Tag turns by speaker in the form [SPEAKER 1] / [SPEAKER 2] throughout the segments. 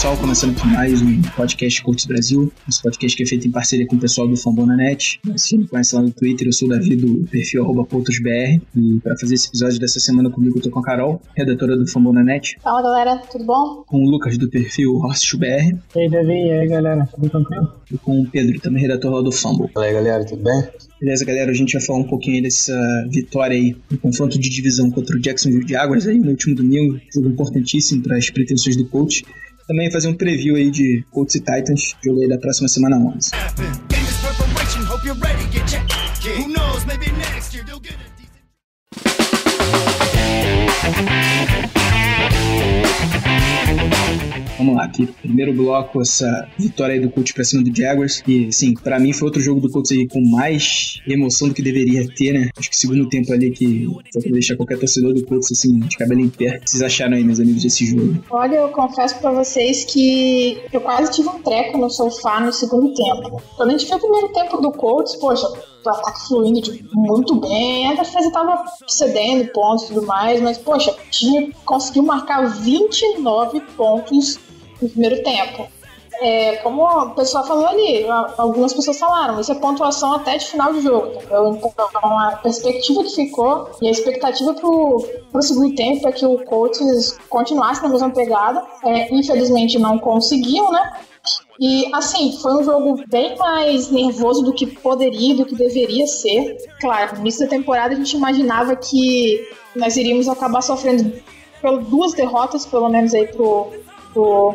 [SPEAKER 1] Pessoal, começando aqui mais um podcast Coach Brasil. Esse podcast que é feito em parceria com o pessoal do Fambonanet. Se me conhece lá no Twitter, eu sou o Davi do perfil PoutoSBR. E para fazer esse episódio dessa semana comigo, eu tô com a Carol, redatora do Fambonanet.
[SPEAKER 2] Fala galera, tudo bom?
[SPEAKER 1] Com o Lucas do perfil HorseBR.
[SPEAKER 3] E aí, Davi, e aí galera, tudo tranquilo?
[SPEAKER 1] E com o Pedro, também redator lá do Fumble.
[SPEAKER 4] Fala aí galera, tudo bem?
[SPEAKER 1] Beleza, galera, a gente vai falar um pouquinho dessa vitória aí, no confronto de divisão contra o Jacksonville Jaguars aí no último domingo, jogo importantíssimo para as pretensões do coach também fazer um preview aí de Colts e Titans, jogo aí da próxima semana 11. Vamos lá, aqui. Primeiro bloco, essa vitória aí do Colts pra cima do Jaguars. E, sim, pra mim foi outro jogo do Colts aí com mais emoção do que deveria ter, né? Acho que segundo tempo ali que foi pra deixar qualquer torcedor do Colts, assim, de cabelo em pé. O que vocês acharam aí, meus amigos, desse jogo?
[SPEAKER 2] Olha, eu confesso pra vocês que eu quase tive um treco no sofá no segundo tempo. Quando a gente viu o primeiro tempo do Colts, poxa, o ataque fluindo muito bem, a defesa tava cedendo pontos e tudo mais, mas, poxa, o conseguiu marcar 29 pontos no primeiro tempo. É, como o pessoal falou ali, algumas pessoas falaram, isso é pontuação até de final de jogo. Entendeu? Então, a perspectiva que ficou e a expectativa pro, pro segundo tempo é que o Colts continuasse na mesma pegada. É, infelizmente não conseguiam, né? E assim, foi um jogo bem mais nervoso do que poderia, do que deveria ser. Claro, no início da temporada a gente imaginava que nós iríamos acabar sofrendo duas derrotas, pelo menos aí pro, pro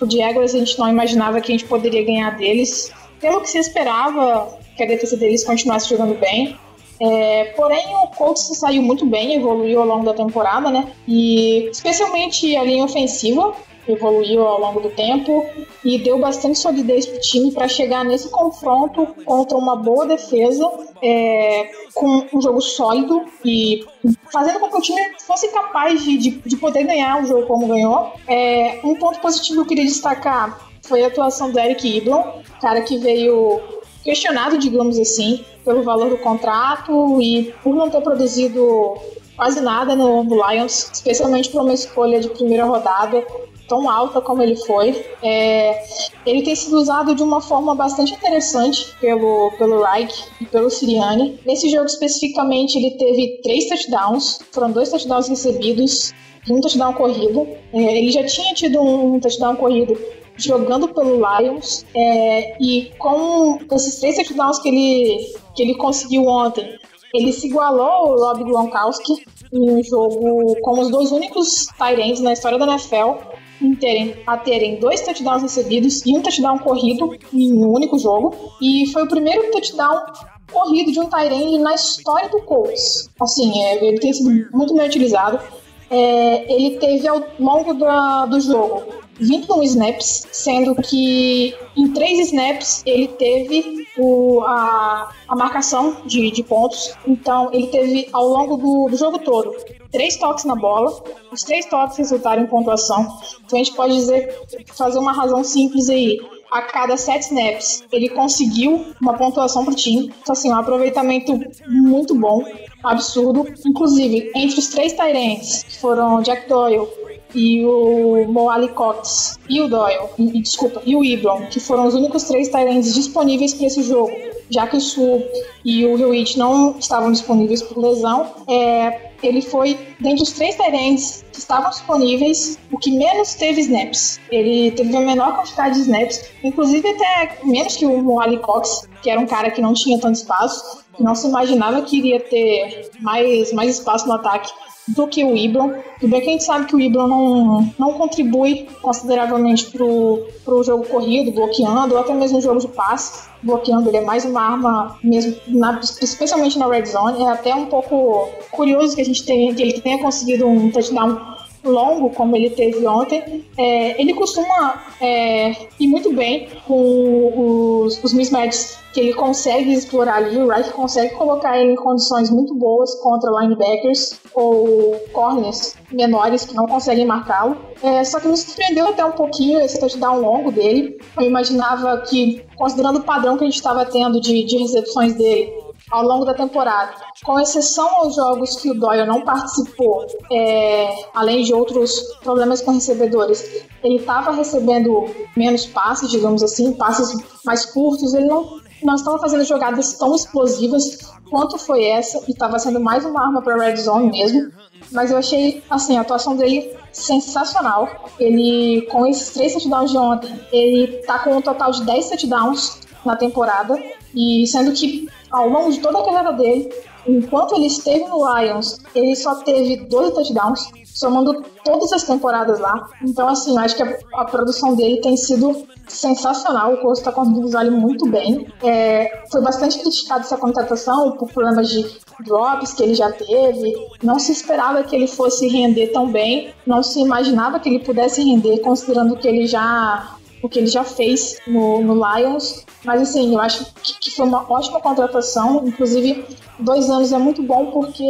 [SPEAKER 2] o Jaguars a gente não imaginava que a gente poderia ganhar deles. Pelo que se esperava que a defesa deles continuasse jogando bem. É, porém, o Colts saiu muito bem, evoluiu ao longo da temporada, né? E especialmente a linha ofensiva evoluiu ao longo do tempo e deu bastante solidez para o time para chegar nesse confronto contra uma boa defesa, é, com um jogo sólido e fazendo com que o time fosse capaz de, de, de poder ganhar o jogo como ganhou. É, um ponto positivo que eu queria destacar foi a atuação do Eric Iblon, cara que veio questionado, digamos assim, pelo valor do contrato e por não ter produzido quase nada no, Lions, especialmente por uma escolha de primeira rodada tão alta como ele foi. É, ele tem sido usado de uma forma bastante interessante pelo, pelo Reich e pelo Siriani. Nesse jogo especificamente, ele teve três touchdowns, foram dois touchdowns recebidos e um touchdown corrido. É, ele já tinha tido um touchdown corrido jogando pelo Lions é, e com esses três touchdowns que ele, que ele conseguiu ontem, ele se igualou ao Rob Gronkowski em um jogo como os dois únicos Tyrants na história da NFL terem, a terem dois touchdowns recebidos e um touchdown corrido em um único jogo. E foi o primeiro touchdown corrido de um Tyrene na história do Colts. Assim, é, ele tem sido muito bem utilizado. É, ele teve ao longo do, do jogo 21 snaps, sendo que em três snaps ele teve o, a, a marcação de, de pontos. Então ele teve ao longo do, do jogo todo três toques na bola, os três toques resultaram em pontuação. Então a gente pode dizer, fazer uma razão simples aí. A cada sete snaps, ele conseguiu uma pontuação para o time. Então, assim, um aproveitamento muito bom, absurdo. Inclusive, entre os três Tyrants, que foram Jack Doyle, e o Moali Cox e o Doyle, e, desculpa, e o Ibron, que foram os únicos três Tyrants disponíveis para esse jogo, já que o Sul e o Hewitt não estavam disponíveis por lesão, é, ele foi, dentre os três Tyrants que estavam disponíveis, o que menos teve snaps. Ele teve a menor quantidade de snaps, inclusive até menos que o Moali Cox, que era um cara que não tinha tanto espaço, que não se imaginava que iria ter mais, mais espaço no ataque do que o Ibron. Tudo bem que a gente sabe que o Ibron não, não contribui consideravelmente pro, pro jogo corrido, bloqueando, ou até mesmo jogo de passe. Bloqueando, ele é mais uma arma mesmo, na, especialmente na red zone. É até um pouco curioso que a gente tenha, que ele tenha conseguido um touchdown longo, como ele teve ontem, é, ele costuma é, ir muito bem com os, os mismatches que ele consegue explorar ali, o Wright consegue colocar ele em condições muito boas contra linebackers ou corners menores que não conseguem marcá-lo. É, só que me surpreendeu até um pouquinho esse touchdown longo dele. Eu imaginava que, considerando o padrão que a gente estava tendo de, de recepções dele, ao longo da temporada. Com exceção aos jogos que o Doyle não participou, é, além de outros problemas com recebedores, ele estava recebendo menos passes, digamos assim, passes mais curtos. Ele não, não estava fazendo jogadas tão explosivas quanto foi essa e estava sendo mais uma arma para Red Zone mesmo. Mas eu achei assim a atuação dele sensacional. Ele com esses três touchdowns de ontem, ele tá com um total de 10 touchdowns na temporada e sendo que ao longo de toda a carreira dele, enquanto ele esteve no Lions, ele só teve dois touchdowns, somando todas as temporadas lá. Então, assim, acho que a, a produção dele tem sido sensacional. O Costa está conseguindo muito bem. É, foi bastante criticado essa contratação por problemas de drops que ele já teve. Não se esperava que ele fosse render tão bem. Não se imaginava que ele pudesse render, considerando que ele já o que ele já fez no, no Lions. Mas assim, eu acho que, foi uma ótima contratação. Inclusive, dois anos é muito bom porque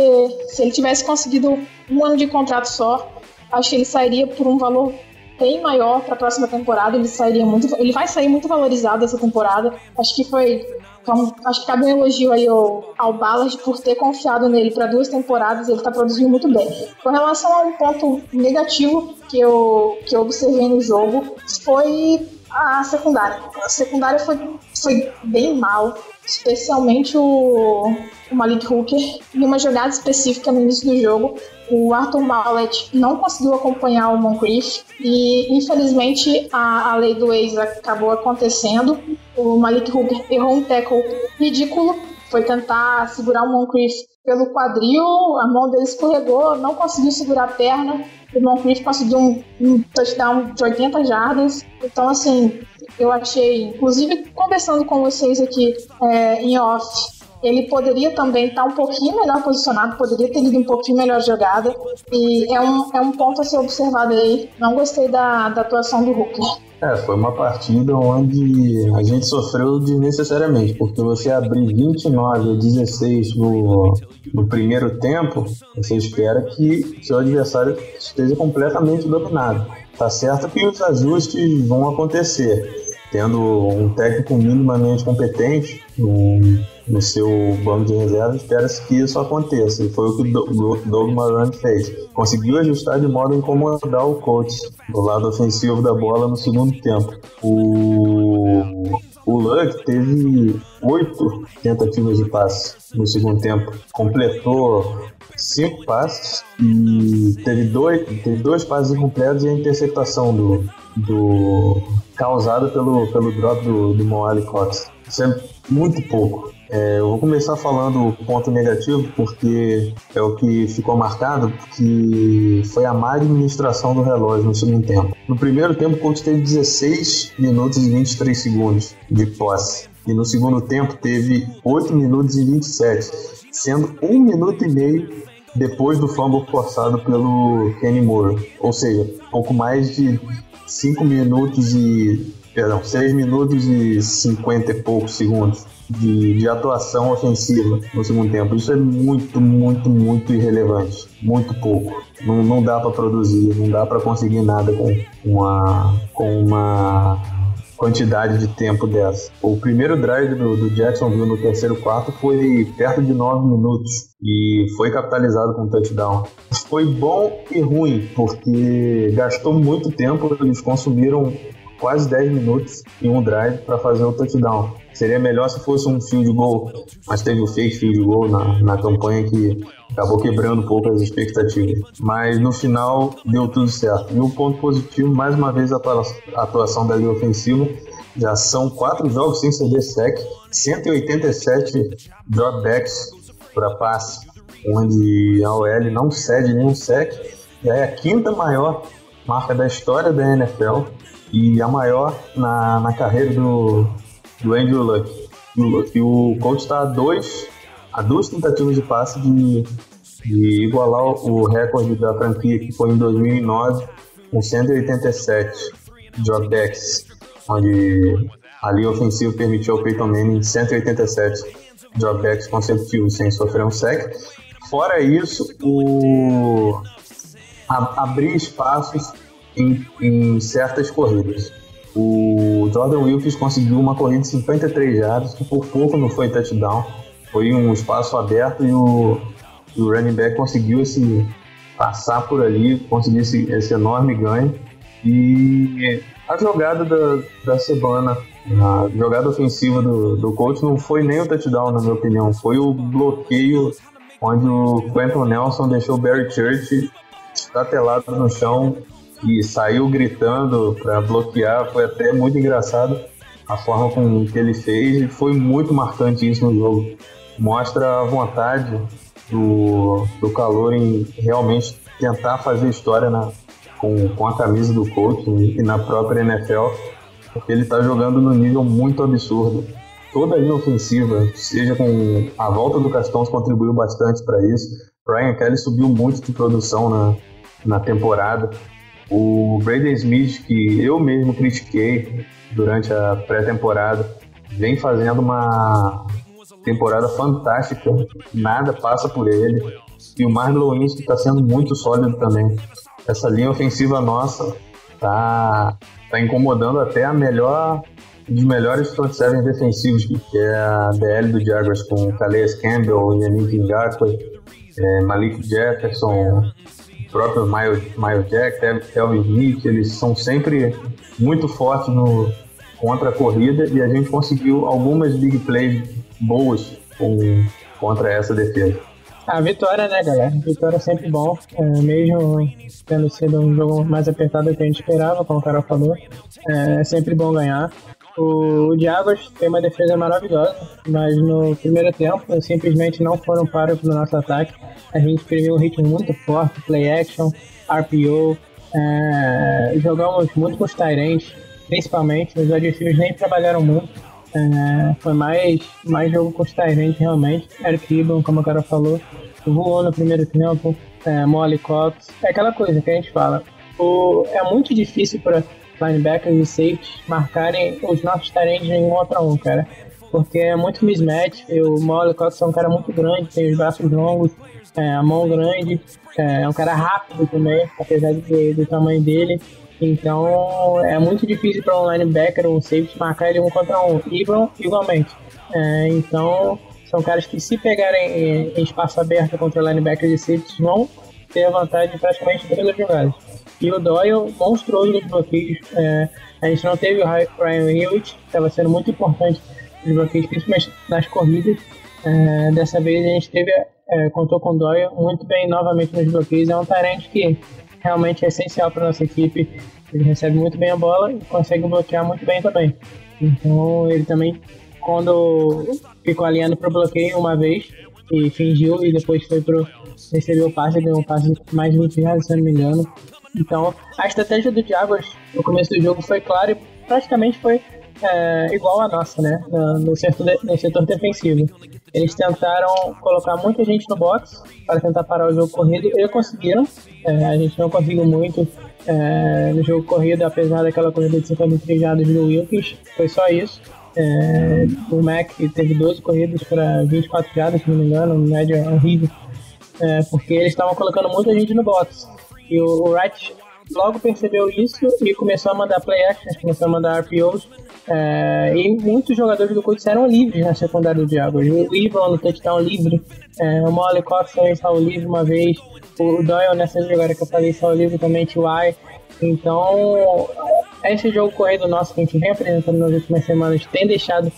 [SPEAKER 2] se ele tivesse conseguido um ano de contrato só, acho que ele sairia por um valor bem maior para a próxima temporada. Ele sairia muito, ele vai sair muito valorizado essa temporada. Acho que foi então, acho que cabe um elogio aí ao, ao Ballard por ter confiado nele para duas temporadas. Ele está produzindo muito bem. Com relação a um ponto negativo que eu, que eu observei no jogo, foi a secundária. A secundária foi, foi bem mal, especialmente o, o Malik Hooker. Em uma jogada específica no início do jogo, o Arthur Mallet não conseguiu acompanhar o Moncrief e, infelizmente, a, a lei do ex acabou acontecendo. O Malik Hooker errou um tackle ridículo, foi tentar segurar o Moncrief pelo quadril, a mão dele escorregou, não conseguiu segurar a perna. O Moncrief conseguiu um, um touchdown de 80 jardas. Então, assim, eu achei, inclusive conversando com vocês aqui é, em off, ele poderia também estar um pouquinho melhor posicionado, poderia ter ido um pouquinho melhor jogada. E é um, é um ponto a ser observado aí. Não gostei da, da atuação do Hulk.
[SPEAKER 4] É, foi uma partida onde a gente sofreu desnecessariamente, porque você abrir 29 a 16 no, no primeiro tempo, você espera que seu adversário esteja completamente dominado. Tá certo que os ajustes vão acontecer, tendo um técnico minimamente competente, um no seu banco de reserva, espera-se que isso aconteça. E foi o que o Doug Marrone fez. Conseguiu ajustar de modo a incomodar o coach do lado ofensivo da bola no segundo tempo. O, o Luck teve oito tentativas de passe no segundo tempo. Completou cinco passes e teve dois, teve dois passes incompletos e a interceptação do, do causada pelo, pelo drop do, do Moali Cox. Isso é muito pouco. É, eu vou começar falando o ponto negativo, porque é o que ficou marcado, que foi a má administração do relógio no segundo tempo. No primeiro tempo, o Colts teve 16 minutos e 23 segundos de posse. E no segundo tempo teve 8 minutos e 27, sendo 1 minuto e meio depois do fumble forçado pelo Kenny Moore. Ou seja, pouco mais de 5 minutos e. Perdão, 6 minutos e 50 e poucos segundos de, de atuação ofensiva no segundo tempo. Isso é muito, muito, muito irrelevante. Muito pouco. Não, não dá para produzir, não dá para conseguir nada com uma, com uma quantidade de tempo dessa. O primeiro drive do, do Jacksonville no terceiro quarto foi perto de nove minutos e foi capitalizado com touchdown. Foi bom e ruim, porque gastou muito tempo, eles consumiram quase 10 minutos em um drive para fazer o touchdown. Seria melhor se fosse um field goal, mas teve o fake field goal na, na campanha que acabou quebrando um pouco as expectativas. Mas no final deu tudo certo. E um ponto positivo, mais uma vez, a atuação da linha ofensiva. Já são quatro jogos sem ceder sec, 187 dropbacks para passe, onde a OL não cede nenhum sec. Já é a quinta maior marca da história da NFL e a maior na, na carreira do, do Andrew Luck. E o coach está a, dois, a duas tentativas de passe de, de igualar o recorde da franquia, que foi em 2009, com 187 dropbacks, onde a linha ofensiva permitiu ao Peyton Manning 187 dropbacks consecutivos sem sofrer um sec. Fora isso, o a, abrir espaços em, em certas corridas. O Jordan Wilkins conseguiu uma corrida de 53 jardas, que por pouco não foi touchdown. Foi um espaço aberto e o, e o running back conseguiu esse, passar por ali, conseguir esse, esse enorme ganho. E a jogada da, da semana, a jogada ofensiva do, do coach não foi nem o touchdown, na minha opinião, foi o bloqueio onde o Quentin Nelson deixou o Barry Church estatelado no chão e saiu gritando para bloquear. Foi até muito engraçado a forma com que ele fez e foi muito marcante isso no jogo. Mostra a vontade do, do calor em realmente tentar fazer história na, com, com a camisa do coach e na própria NFL, porque ele está jogando no nível muito absurdo. Toda a linha ofensiva, seja com a volta do Castões, contribuiu bastante para isso. Ryan Kelly subiu muito de produção na, na temporada. O Braden Smith, que eu mesmo critiquei durante a pré-temporada, vem fazendo uma temporada fantástica. Nada passa por ele. E o Marlon Lewinsky está sendo muito sólido também. Essa linha ofensiva nossa tá, tá incomodando até a melhor dos melhores front seven defensivos, que é a DL do Jaguars com Calais Campbell, Yannick Ngakwe, é, Malik Jefferson, o próprio Miles, Miles Jack, Kelvin Smith, eles são sempre muito fortes no, contra a corrida e a gente conseguiu algumas big plays boas com, contra essa defesa.
[SPEAKER 3] A vitória, né, galera? Vitória é sempre bom, é, mesmo tendo sido um jogo mais apertado do que a gente esperava, como o Carol falou. É, é sempre bom ganhar. O, Diabos tem uma defesa maravilhosa, mas no primeiro tempo simplesmente não foram para o nosso ataque. A gente previu um ritmo muito forte, play action, RPO. É, jogamos muito com os Tyrants, principalmente. Os adversários nem trabalharam muito. É, foi mais, mais jogo com os Tyrants, realmente. Eric Ibon, como o cara falou, voou no primeiro tempo. É, Molly Cox. É aquela coisa que a gente fala. O, é muito difícil para linebackers e safeties marcarem os nossos Tyrants em um contra um, cara. Porque é muito mismatch. O Molly é um cara muito grande, tem os braços longos, é, a mão grande. É, é um cara rápido também, apesar de, do tamanho dele. Então é muito difícil para um linebacker um safety marcar ele um contra um. Ibram, igualmente. É, então são caras que se pegarem em espaço aberto contra linebackers e safeties vão ter vantagem praticamente todas as jogadas. E o Doyle monstruoso nos bloqueios. É, a gente não teve o Ryan Hewitt, que estava sendo muito importante nos bloqueios, principalmente nas corridas. É, dessa vez a gente teve, é, contou com o Doyle muito bem novamente nos bloqueios. É um tarente que realmente é essencial para nossa equipe. Ele recebe muito bem a bola e consegue bloquear muito bem também. Então ele também, quando ficou alinhando para o bloqueio uma vez e fingiu e depois foi pro recebeu o passe, ganhou um passe mais de 20 reais, se não me engano. Então a estratégia do Jaguars no começo do jogo foi clara e praticamente foi é, igual a nossa, né? No setor, no setor defensivo. Eles tentaram colocar muita gente no box para tentar parar o jogo corrido. Eles conseguiram. É, a gente não conseguiu muito é, no jogo corrido, apesar daquela corrida de 53 jardas do Wilkins. Foi só isso. É, o Mac teve 12 corridas para 24 jardas, se não me engano, média horrível. É, porque eles estavam colocando muita gente no box. E o, Wright logo percebeu isso e começou a mandar play actions, começou a mandar RPOs é, e muitos jogadores do Colts eram livres na secundária do Jaguars. O Ivan no touchdown livre, é, o Molly Cox também saiu livre uma vez, o Doyle nessa jogada que eu falei saiu livre também, T.Y. Então, esse jogo corrido nosso que a gente vem apresentando nas últimas semanas tem deixado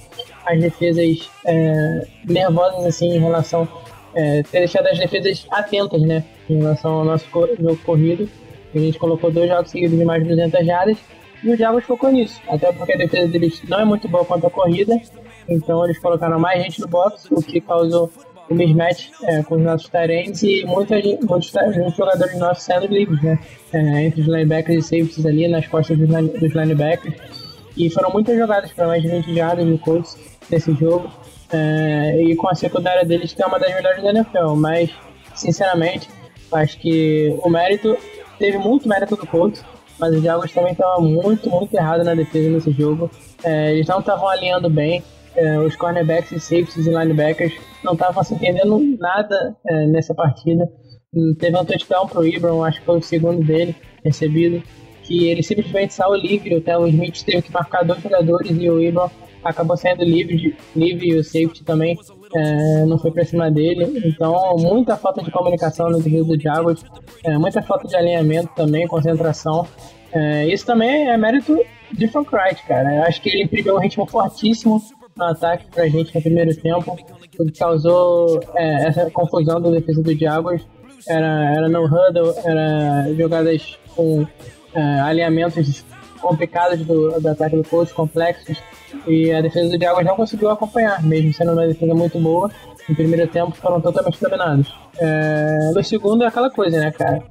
[SPEAKER 3] as defesas é, nervosas assim em relação é, tem deixado as defesas atentas, né, em relação ao nosso jogo corrido. A gente colocou dois jogos seguidos de mais de 200 jardas e o Jaguars focou nisso, até porque a defesa deles não é muito boa contra a corrida, então eles colocaram mais gente no box, o que causou o mismatch é, com os nossos tarentes e muitos, muitos, muitos jogadores nossos sendo livres, né? É, entre os linebackers e safeties ali nas costas dos, dos linebackers. E foram muitas jogadas para mais de 20 jardas no Colts nesse jogo. É, e com a secundária deles que é uma das melhores da NFL, mas sinceramente acho que o mérito teve muito mérito do Colts mas o Jaguars também estava muito, muito errado na defesa nesse jogo. É, eles não estavam alinhando bem. É, os cornerbacks e safeties e linebackers não estavam se entendendo nada é, nessa partida. Teve um touchdown pro Ibram, acho que foi o segundo dele recebido, que ele simplesmente saiu livre, o Theo Smith teve que marcar dois jogadores e o Ibram acabou saindo livre, livre e o safety também é, não foi pra cima dele. Então, muita falta de comunicação no defesa do Jaguars, é, muita falta de alinhamento também, concentração. É, isso também é mérito de Frank Wright, cara. Eu acho que ele imprimiu um ritmo fortíssimo no ataque pra gente no primeiro tempo, o que causou é, essa confusão da defesa do Jaguars. Era, era no huddle, era jogadas com é, alinhamentos complicados do, do ataque do coach, complexos, e a defesa do Jaguars não conseguiu acompanhar, mesmo sendo uma defesa muito boa. No primeiro tempo foram totalmente dominados. É, no segundo é aquela coisa, né, cara?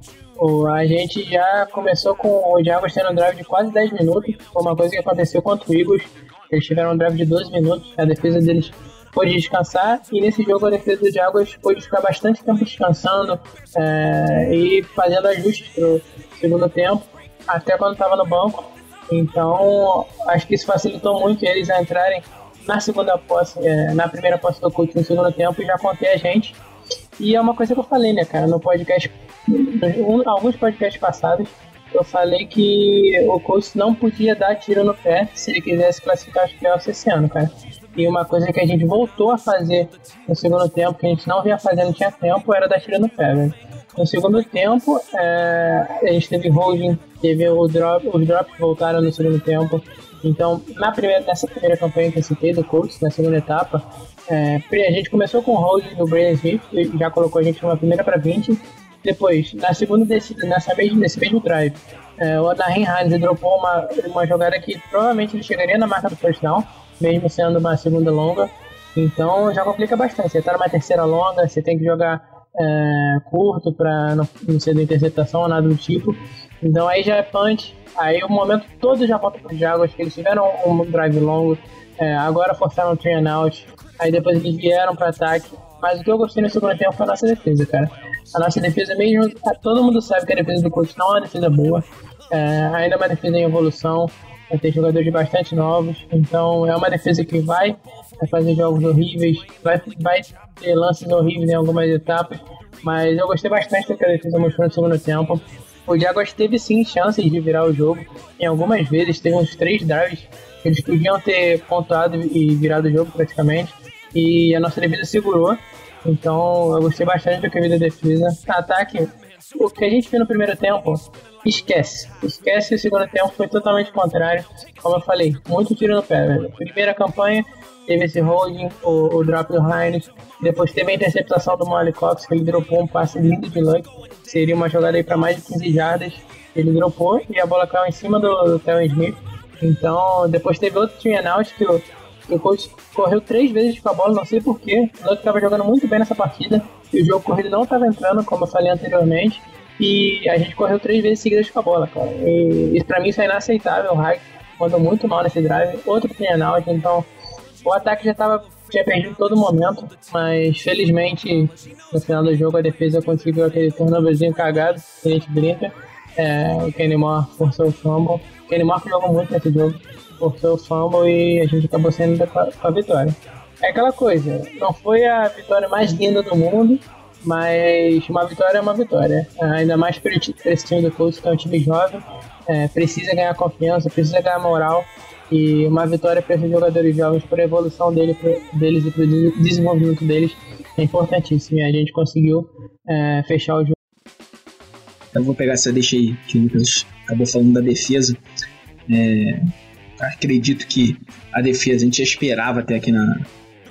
[SPEAKER 3] A gente já começou com o Jaguars tendo um drive de quase 10 minutos. Foi uma coisa que aconteceu contra o Eagles. Eles tiveram um drive de 12 minutos. A defesa deles pôde descansar. E nesse jogo a defesa do Jaguars pôde ficar bastante tempo descansando é, e fazendo ajustes pro segundo tempo. Até quando estava no banco. Então, acho que isso facilitou muito eles a entrarem na segunda posse, é, na primeira posse do coach no segundo tempo e já contei a gente. E é uma coisa que eu falei, né, cara, no podcast, um, alguns podcasts passados, eu falei que o coach não podia dar tiro no pé se ele quisesse classificar os playoffs esse ano, cara. E uma coisa que a gente voltou a fazer no segundo tempo, que a gente não vinha fazendo tinha tempo, era dar tiro no pé, velho. No segundo tempo, é, a gente teve holding, teve o drop, os drops voltaram no segundo tempo. Então, na primeira, nessa primeira campanha que eu citei do Colts, na segunda etapa, é, a gente começou com o holding do Brian Smith, já colocou a gente numa primeira para 20. Depois, na segunda descida, nessa mesma, nesse mesmo drive, é, o Anaheim Hines dropou uma, uma jogada que provavelmente ele chegaria na marca do first down, mesmo sendo uma segunda longa. Então já complica bastante. Você tá numa terceira longa, você tem que jogar é, curto para não, não ser de interceptação ou nada do tipo. Então aí já é punch. Aí o momento todo já volta para os Jaguars, que eles tiveram um drive longo, é, agora forçaram o train out, aí depois eles vieram para ataque. Mas o que eu gostei no segundo tempo foi a nossa defesa, cara. A nossa defesa mesmo, todo mundo sabe que a defesa do coach não é uma defesa boa, é, ainda é uma defesa em evolução, vai ter jogadores bastante novos, então é uma defesa que vai, fazer jogos horríveis, vai, vai ter lances horríveis em algumas etapas, mas eu gostei bastante do que a defesa mostrou no segundo tempo. O Jaguars teve sim chances de virar o jogo, em algumas vezes teve uns três drives que eles podiam ter pontuado e virado o jogo praticamente, e a nossa defesa segurou. Então eu gostei bastante do que a defesa. Ataque, o que a gente viu no primeiro tempo esquece. Esquece o segundo tempo foi totalmente contrário. Como eu falei, muito tiro no pé, velho. Primeira campanha, teve esse holding, o, o drop do Heinz. Depois teve a interceptação do Molly Cox, que ele dropou um passe lindo de Luck. Seria uma jogada aí para mais de 15 jardas. Ele dropou e a bola caiu em cima do, do Smith. Então, depois teve outro three out que o, o coach correu três vezes com a bola, não sei porquê. O Luck estava jogando muito bem nessa partida. E o jogo corrido não estava entrando, como eu falei anteriormente. E a gente correu três vezes seguidas com a bola, cara. E, e pra mim isso é inaceitável. O Hack mandou muito mal nesse drive. Outro out, então o ataque já tava tinha perdido todo momento, mas felizmente no final do jogo a defesa conseguiu aquele turnoverzinho cagado que a gente brinca. É, o Kenny Moore forçou o fumble. O Kenny Moore jogou muito nesse jogo, forçou o fumble e a gente acabou saindo com a vitória. É aquela coisa, não foi a vitória mais linda do mundo, mas uma vitória é uma vitória. Ainda mais para esse time do Colts, que é um time jovem, é, precisa ganhar confiança, precisa ganhar moral. E uma vitória para esses jogadores jovens, para a evolução dele, pra, deles e para o desenvolvimento deles, é importantíssimo. E a gente conseguiu é, fechar o jogo.
[SPEAKER 1] Eu vou pegar essa deixa aí que o Lucas acabou falando da defesa. É, acredito que a defesa a gente esperava até aqui na,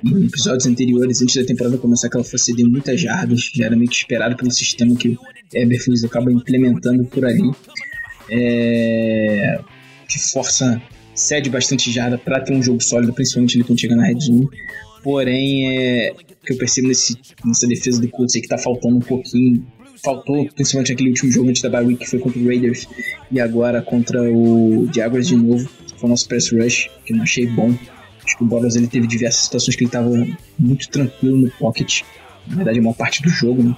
[SPEAKER 1] em episódios anteriores, antes da temporada começar, que ela fosse ceder muitas jardas, já era meio que esperado pelo sistema que o Eberflus acaba implementando por ali, é, que força, cede bastante jarda para ter um jogo sólido, principalmente ele quando chega na red zone. Porém, é, o que eu percebo nesse, nessa defesa do Colts é que tá faltando um pouquinho faltou, principalmente aquele último jogo antes da bye week, que foi contra o Raiders, e agora contra o Jaguars de novo, foi o nosso press rush, que eu não achei bom. Acho que o Boros ele teve diversas situações que ele estava muito tranquilo no pocket. Na verdade, a maior parte do jogo, né?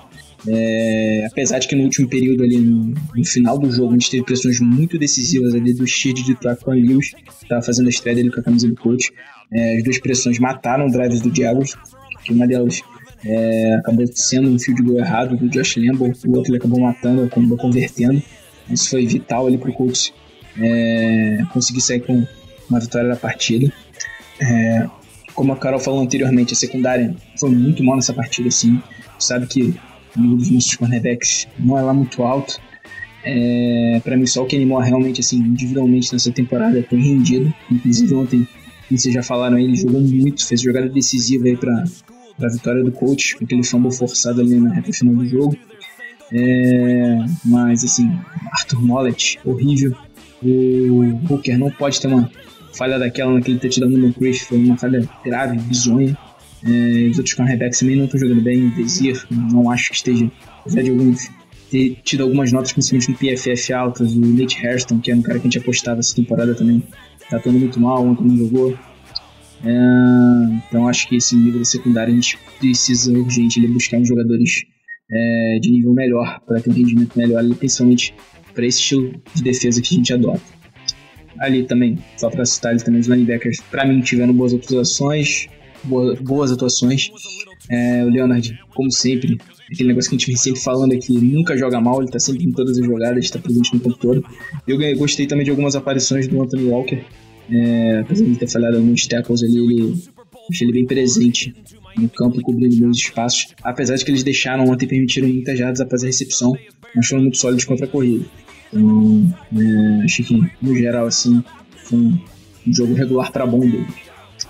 [SPEAKER 1] É, apesar de que no último período ali, no, no, final do jogo, a gente teve pressões muito decisivas ali do Shid de Traquan Lewis, que estava fazendo a estreia dele com a camisa do coach. É, as duas pressões mataram o drives do Jaguars, que uma delas é, acabou sendo um field goal errado do Josh Lambo, o outro ele acabou matando, acabou convertendo. Isso foi vital ali para o coach é, conseguir sair com uma vitória da partida. É, como a Carol falou anteriormente, a secundária foi muito mal nessa partida, assim. Sabe que o dos nossos cornerbacks não é lá muito alto. É, para mim, só o Kenny Moore realmente, assim, individualmente nessa temporada tem rendido. Inclusive, ontem, como vocês já falaram, ele jogou muito, fez jogada decisiva aí pra, pra vitória do coach, com aquele fumble forçado ali na reta final do jogo. É, mas, assim, Arthur Mollett, horrível. O Hooker não pode ter uma falha daquela naquele touchdown do McCriff, foi uma falha grave, bizonha. É, os outros cornerbacks também não estão jogando bem. Desir, não acho que esteja, apesar de alguns ter tido algumas notas, principalmente no PFF altas. O Nate Hairston, que é um cara que a gente apostava essa temporada também, tá atuando muito mal, ontem não jogou. É, então acho que esse nível secundário a gente precisa urgente buscar uns jogadores é, de nível melhor para ter um rendimento melhor, principalmente para esse estilo de defesa que a gente adota. Ali também, só para citar ali também os linebackers, para mim tiveram boas atuações, boas, boas atuações. É, o Leonard, como sempre, aquele negócio que a gente vem sempre falando aqui, nunca joga mal, ele tá sempre em todas as jogadas, está presente no tempo todo. Eu gostei também de algumas aparições do Anthony Walker, é, apesar de ter falhado alguns tackles ali, ele, achei ele bem presente no campo, cobrindo bons espaços, apesar de que eles deixaram ontem permitiram muitas jardas após a recepção, mas foram muito sólidos contra a corrida. Então, é, que, no geral, assim, foi um, jogo regular para bom dele.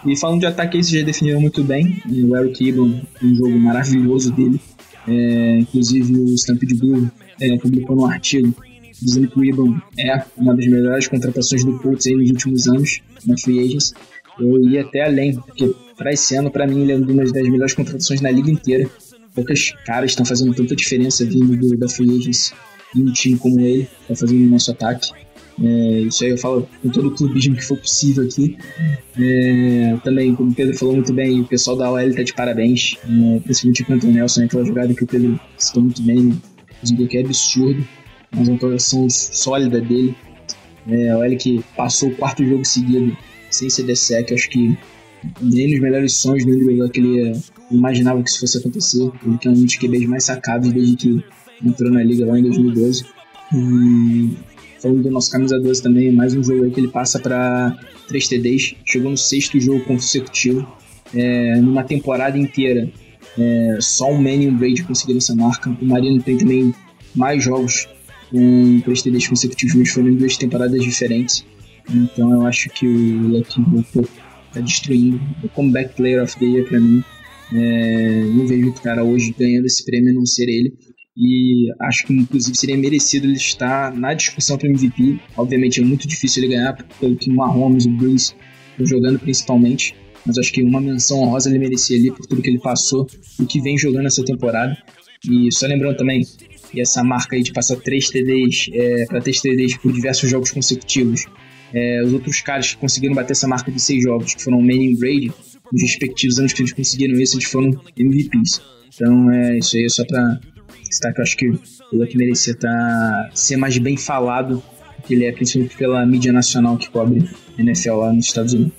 [SPEAKER 1] E falando de ataque, eles já definiram muito bem. O Eric Ebron, um jogo maravilhoso dele. É, inclusive, o Stampede Blue é, publicou um artigo dizendo que o Ebron é uma das melhores contratações do Colts nos últimos anos na Free Agents. Eu ia até além, porque para esse ano, para mim, ele é uma das melhores contratações na liga inteira. Poucas caras estão fazendo tanta diferença vindo do, da Free Agents um time como ele, está fazendo o nosso ataque. É, isso aí eu falo com todo o clubismo que for possível aqui. É, também, como o Pedro falou muito bem, o pessoal da OL tá de parabéns, é, principalmente com o Nelson, aquela jogada que o Pedro citou muito bem, um bloqueio absurdo, mas uma atuação sólida dele. É, a OL que passou o quarto jogo seguido sem ser sec, acho que nem nos melhores sonhos do individual que ele imaginava que isso fosse acontecer. Ele que é um dos QBs mais sacados desde que entrou na liga lá em 2012. E falando do nosso camisa 12 também, mais um jogo aí que ele passa para 3 TDs, chegou no sexto jogo consecutivo, é, numa temporada inteira. É, só o Manny e o Brady conseguiram essa marca. O Marino tem também mais jogos com 3 TDs consecutivos, mas foram em duas temporadas diferentes. Então eu acho que o Lucky voltou, tá destruindo. O Comeback Player of the Year pra mim. É, não vejo o cara hoje ganhando esse prêmio a não ser ele e acho que inclusive seria merecido ele estar na discussão para MVP. Obviamente é muito difícil ele ganhar pelo que o Mahomes e o Breeze estão jogando principalmente, mas acho que uma menção honrosa ele merecia ali por tudo que ele passou e que vem jogando essa temporada. E só lembrando também e essa marca aí de passar 3 TDs é, para 3 TDs por diversos jogos consecutivos. É, os outros caras que conseguiram bater essa marca de 6 jogos, que foram Manning Brady, nos respectivos anos que eles conseguiram isso, eles foram MVPs. Então é isso aí, só para destaque, eu acho que o Luck merecia tá, ser mais bem falado que ele é, principalmente pela mídia nacional que cobre NFL lá nos Estados Unidos.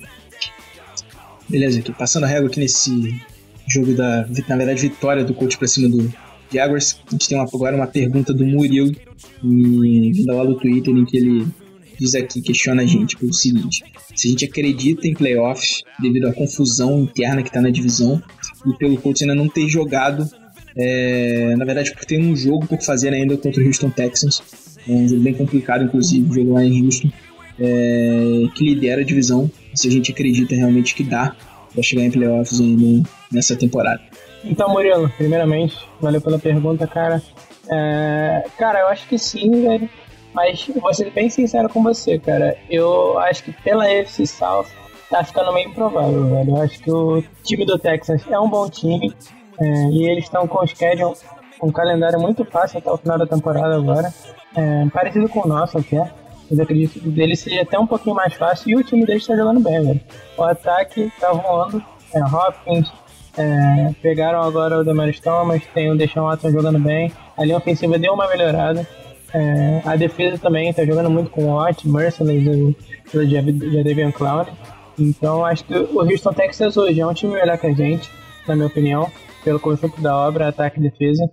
[SPEAKER 1] Beleza, aqui passando a régua aqui nesse jogo da, na verdade, vitória do coach pra cima do Jaguars. A gente tem uma, agora uma pergunta do Murilo, vindo lá do Twitter, em que ele diz aqui, questiona a gente pelo seguinte: se a gente acredita em playoffs devido à confusão interna que está na divisão e pelo coach ainda não ter jogado é, na verdade, porque tem um jogo por fazer ainda contra o Houston Texans. É um jogo bem complicado, inclusive, jogo lá em Houston, é, que lidera a divisão. Se a gente acredita realmente que dá para chegar em playoffs ainda nessa temporada.
[SPEAKER 3] Então, Murilo, primeiramente, valeu pela pergunta, cara. É, cara, eu acho que sim, velho. Mas vou ser bem sincero com você, cara. Eu acho que pela FC South tá ficando meio improvável, velho. Eu acho que o time do Texans é um bom time. É, e eles estão com o schedule, um calendário muito fácil até o final da temporada agora. É, parecido com o nosso até. Mas acredito que dele seja até um pouquinho mais fácil. E o time deles está jogando bem, velho. O ataque tá voando. É, Hopkins, é, pegaram agora o Demaris Thomas, tem o Deshaun Watson jogando bem. A linha ofensiva deu uma melhorada. É, a defesa também está jogando muito com o Watt, Merciless e o Jadavian Clown. Então acho que o Houston Texas hoje é um time melhor que a gente, na minha opinião pelo conjunto da obra, ataque e defesa.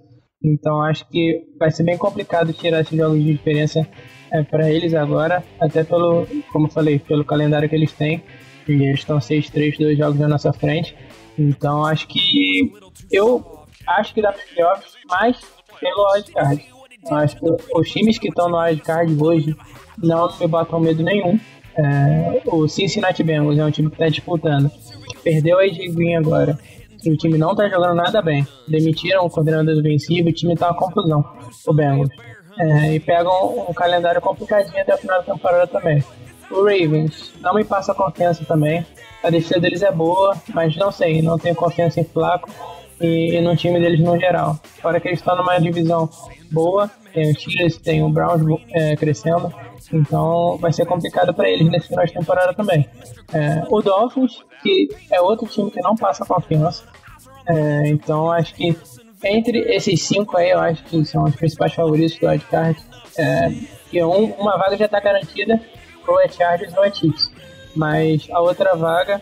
[SPEAKER 3] Então acho que vai ser bem complicado tirar esses jogos de diferença é, para eles agora, até pelo, como falei, pelo calendário que eles têm. E eles estão 6-3, dois jogos na nossa frente. Então acho que eu acho que dá para playoffs mais pelo wildcard. Acho que os times que estão no wildcard hoje não me botam medo nenhum. É, o Cincinnati Bengals é um time que está disputando. Perdeu a Green agora. O time não está jogando nada bem. Demitiram o coordenador defensivo, o time está uma confusão. O Bengals. É, e pegam um, calendário complicadinho até o final da temporada também. O Ravens não me passa confiança também. A defesa deles é boa, mas não sei, não tenho confiança em Flaco e, e no time deles no geral. Fora que eles estão numa divisão boa, tem o Steelers, tem o Browns é, crescendo, então vai ser complicado para eles nesse final de temporada também. É, o Dolphins, que é outro time que não passa confiança, é, então acho que entre esses cinco aí, eu acho que são os principais favoritos do wildcard. É, e um, uma vaga já está garantida, ou é Chargers ou é Chiefs. Mas a outra vaga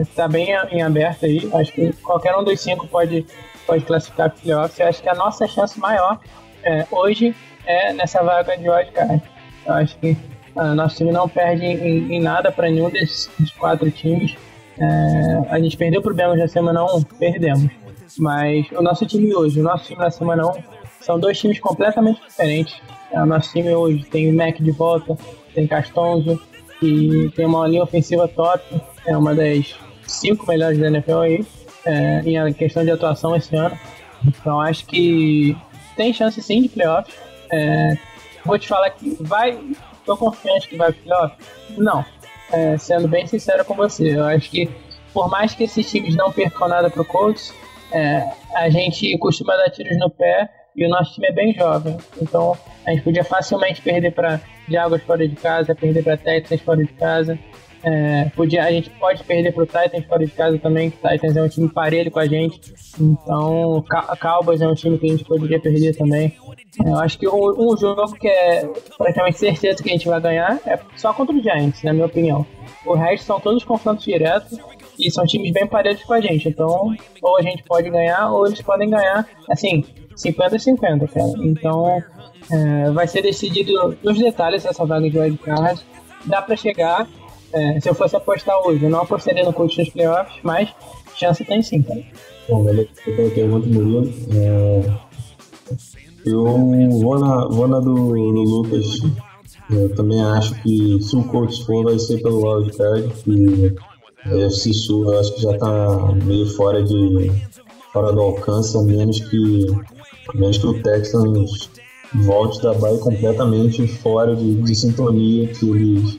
[SPEAKER 3] está é, bem em aberto aí. Acho que qualquer um dos cinco pode, pode classificar para playoffs. Acho que a nossa chance maior é, hoje é nessa vaga de wildcard. Eu acho que a nosso time não perde em, em nada para nenhum desses, quatro times. É, a gente perdeu para o Bengals na semana 1, perdemos. Mas o nosso time hoje, o nosso time na semana 1, são dois times completamente diferentes. O nosso time hoje tem o Mac de volta, tem Castonzo, que tem uma linha ofensiva top, é uma das cinco melhores da NFL aí, é, em questão de atuação esse ano. Então acho que tem chance sim de playoffs. É, vou te falar que vai. Tô confiante que vai playoff? Não. É, sendo bem sincero com você, eu acho que por mais que esses times não percam nada pro Colts, é, a gente costuma dar tiros no pé e o nosso time é bem jovem. Então a gente podia facilmente perder para Jaguars fora de casa, perder para Texans fora de casa. É, podia, a gente pode perder para o Titans fora de casa também, que o Titans é um time parelho com a gente. Então, a Cowboys é um time que a gente poderia perder também. É, eu acho que um, um, jogo que é praticamente certeza que a gente vai ganhar é só contra o Giants, na minha opinião. O resto são todos confrontos diretos e são times bem parelhos com a gente. Então, ou a gente pode ganhar, ou eles podem ganhar, assim, 50-50, cara. Então, é, vai ser decidido nos detalhes essa vaga de wildcard. Dá para chegar. É, se eu fosse apostar hoje, eu não apostaria no coach nos playoffs, mas chance tem sim, cara.
[SPEAKER 4] Bom, beleza. Eu coloquei muito Murilo. É... Eu vou na, vou na do, do Lucas. Eu também acho que se o coach for, vai ser pelo wildcard. E a FC Sul eu acho que já tá meio fora de fora do alcance, a menos que menos que o Texans volte da baia completamente fora de, de sintonia, que eles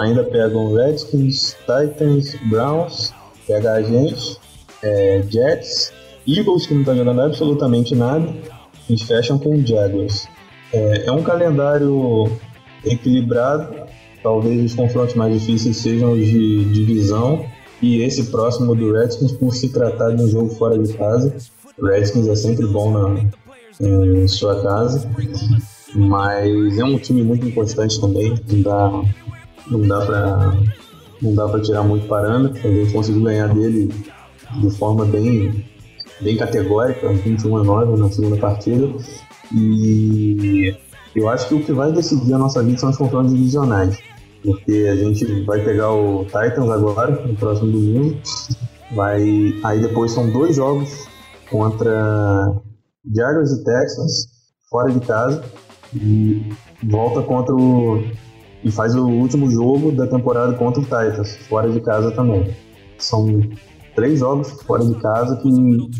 [SPEAKER 4] ainda pegam Redskins, Titans, Browns, pega a gente, é, Jets, Eagles, que não tá jogando absolutamente nada, e fecham com Jaguars. É, é um calendário equilibrado, talvez os confrontos mais difíceis sejam os de divisão, e esse próximo do Redskins, por se tratar de um jogo fora de casa. Redskins é sempre bom na, em sua casa, mas é um time muito importante também. Dá, não dá para não dá para tirar muito parâmetro. Gente conseguiu ganhar dele de forma bem bem categórica, 21 a 9 na segunda partida. E eu acho que o que vai decidir a nossa vida são os confrontos divisionais. Porque a gente vai pegar o Titans agora, no próximo domingo. Vai, aí depois são dois jogos contra Jaguars e Texans, fora de casa, e volta contra o. e faz o último jogo da temporada contra o Titans, fora de casa também. São três jogos fora de casa que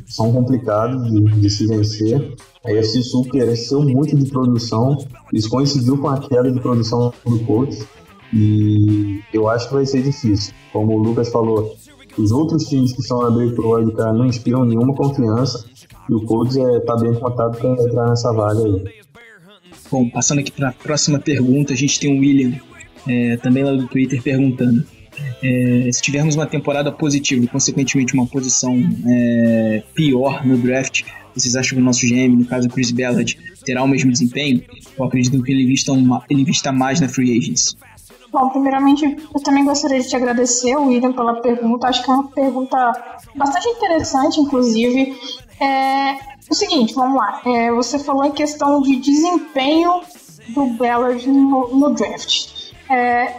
[SPEAKER 4] são complicados de, de se vencer. A FC Sul cresceu muito de produção, isso coincidiu com a queda de produção do Colts, e eu acho que vai ser difícil. Como o Lucas falou, os outros times que estão na briga pro wildcard não inspiram nenhuma confiança. E o Colts é, tá bem contado para entrar nessa vaga aí.
[SPEAKER 1] Bom, passando aqui para a próxima pergunta, a gente tem o William, é, também lá do Twitter, perguntando. É, se tivermos uma temporada positiva e, consequentemente, uma posição é, pior no draft, vocês acham que o nosso GM, no caso Chris Ballard, terá o mesmo desempenho? Ou acreditam que ele invista, uma, ele invista mais na free agents?
[SPEAKER 2] Bom, primeiramente, eu também gostaria de te agradecer, William, pela pergunta. Acho que é uma pergunta bastante interessante, inclusive. É o seguinte, vamos lá. É, você falou em questão de desempenho do Ballard no, no draft. É,